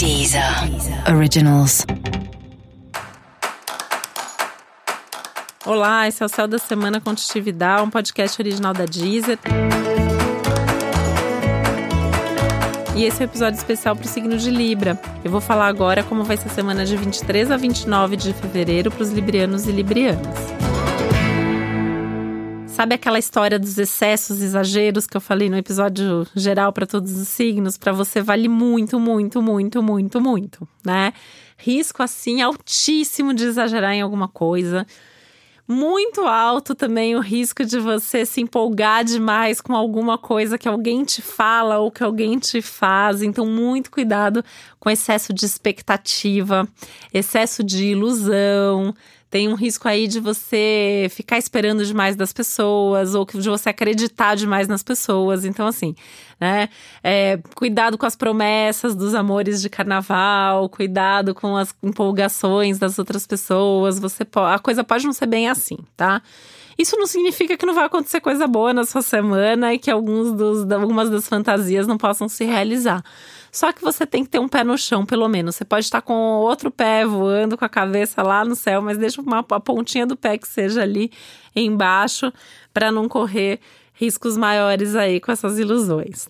Deezer Originals. Olá, esse é o Céu da Semana Contitividade, um podcast original da Deezer. E esse é o um episódio especial para o signo de Libra. Eu vou falar agora como vai ser a semana de 23 a 29 de fevereiro para os librianos e librianas. Sabe aquela história dos excessos, exageros que eu falei no episódio geral para todos os signos? Para você vale muito, muito, muito, muito, muito, né? Risco assim altíssimo de exagerar em alguma coisa. Muito alto também o risco de você se empolgar demais com alguma coisa que alguém te fala ou que alguém te faz. Então, muito cuidado com excesso de expectativa, excesso de ilusão tem um risco aí de você ficar esperando demais das pessoas ou de você acreditar demais nas pessoas. Então, assim, né? É, cuidado com as promessas dos amores de carnaval, cuidado com as empolgações das outras pessoas. Você a coisa pode não ser bem assim, tá? Isso não significa que não vai acontecer coisa boa na sua semana e que alguns dos, algumas das fantasias não possam se realizar. Só que você tem que ter um pé no chão, pelo menos. Você pode estar com outro pé voando com a cabeça lá no céu, mas deixa uma, a pontinha do pé que seja ali embaixo para não correr riscos maiores aí com essas ilusões.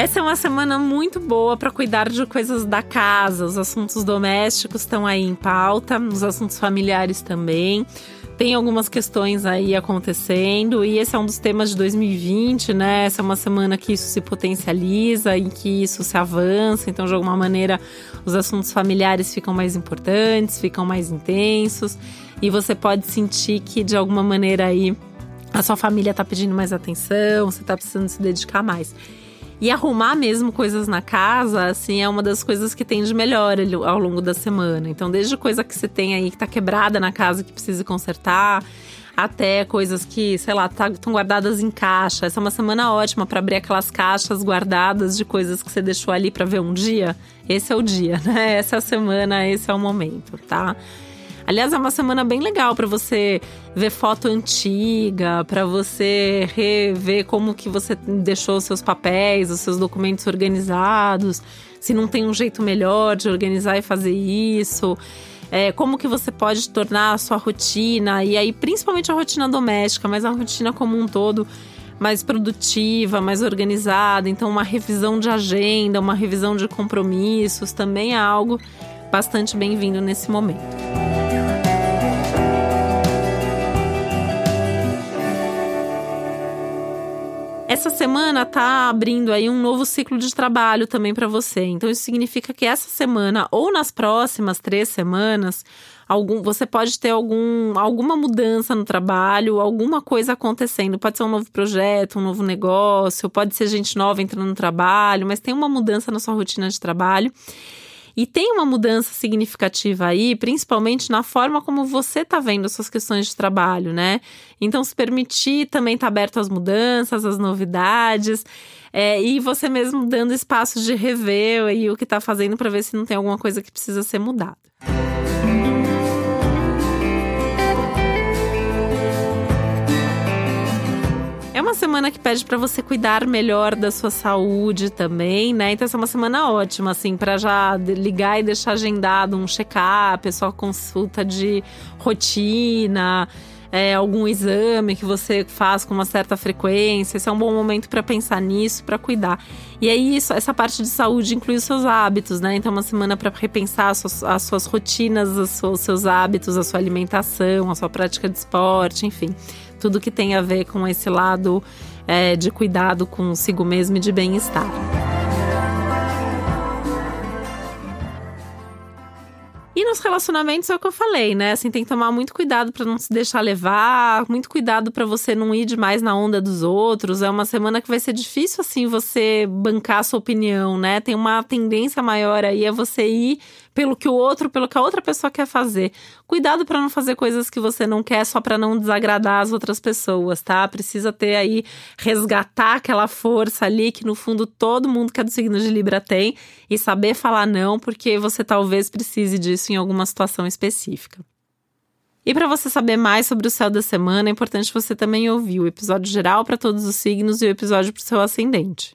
Essa é uma semana muito boa para cuidar de coisas da casa. Os assuntos domésticos estão aí em pauta, os assuntos familiares também tem algumas questões aí acontecendo e esse é um dos temas de 2020, né? Essa é uma semana que isso se potencializa e que isso se avança, então de alguma maneira os assuntos familiares ficam mais importantes, ficam mais intensos e você pode sentir que de alguma maneira aí a sua família está pedindo mais atenção, você está precisando se dedicar mais. E arrumar mesmo coisas na casa, assim, é uma das coisas que tem de melhor ao longo da semana. Então, desde coisa que você tem aí que tá quebrada na casa que precisa consertar, até coisas que, sei lá, estão tá, guardadas em caixa. Essa é uma semana ótima para abrir aquelas caixas guardadas de coisas que você deixou ali para ver um dia. Esse é o dia, né? Essa é a semana, esse é o momento, tá? Aliás, é uma semana bem legal para você ver foto antiga, para você rever como que você deixou os seus papéis, os seus documentos organizados, se não tem um jeito melhor de organizar e fazer isso. É, como que você pode tornar a sua rotina, e aí principalmente a rotina doméstica, mas a rotina como um todo mais produtiva, mais organizada. Então, uma revisão de agenda, uma revisão de compromissos também é algo bastante bem-vindo nesse momento. Essa semana tá abrindo aí um novo ciclo de trabalho também para você. Então isso significa que essa semana ou nas próximas três semanas, algum, você pode ter algum, alguma mudança no trabalho, alguma coisa acontecendo. Pode ser um novo projeto, um novo negócio, pode ser gente nova entrando no trabalho, mas tem uma mudança na sua rotina de trabalho. E tem uma mudança significativa aí, principalmente na forma como você está vendo as suas questões de trabalho, né? Então, se permitir também estar tá aberto às mudanças, às novidades. É, e você mesmo dando espaço de rever aí o que está fazendo para ver se não tem alguma coisa que precisa ser mudada. Uma semana que pede para você cuidar melhor da sua saúde também, né? Então essa é uma semana ótima, assim, para já ligar e deixar agendado um check-up, sua consulta de rotina. É, algum exame que você faz com uma certa frequência. Esse é um bom momento para pensar nisso, para cuidar. E aí, isso, essa parte de saúde inclui os seus hábitos, né? Então, uma semana para repensar as suas, as suas rotinas, os seus hábitos, a sua alimentação, a sua prática de esporte, enfim tudo que tem a ver com esse lado é, de cuidado consigo mesmo e de bem-estar. E nos relacionamentos é o que eu falei, né? Assim, tem que tomar muito cuidado para não se deixar levar, muito cuidado para você não ir demais na onda dos outros. É uma semana que vai ser difícil assim você bancar a sua opinião, né? Tem uma tendência maior aí a você ir pelo que o outro, pelo que a outra pessoa quer fazer. Cuidado para não fazer coisas que você não quer só para não desagradar as outras pessoas, tá? Precisa ter aí resgatar aquela força ali que no fundo todo mundo que é do signo de Libra tem e saber falar não, porque você talvez precise disso em alguma situação específica. E para você saber mais sobre o céu da semana, é importante você também ouvir o episódio geral para todos os signos e o episódio para o seu ascendente.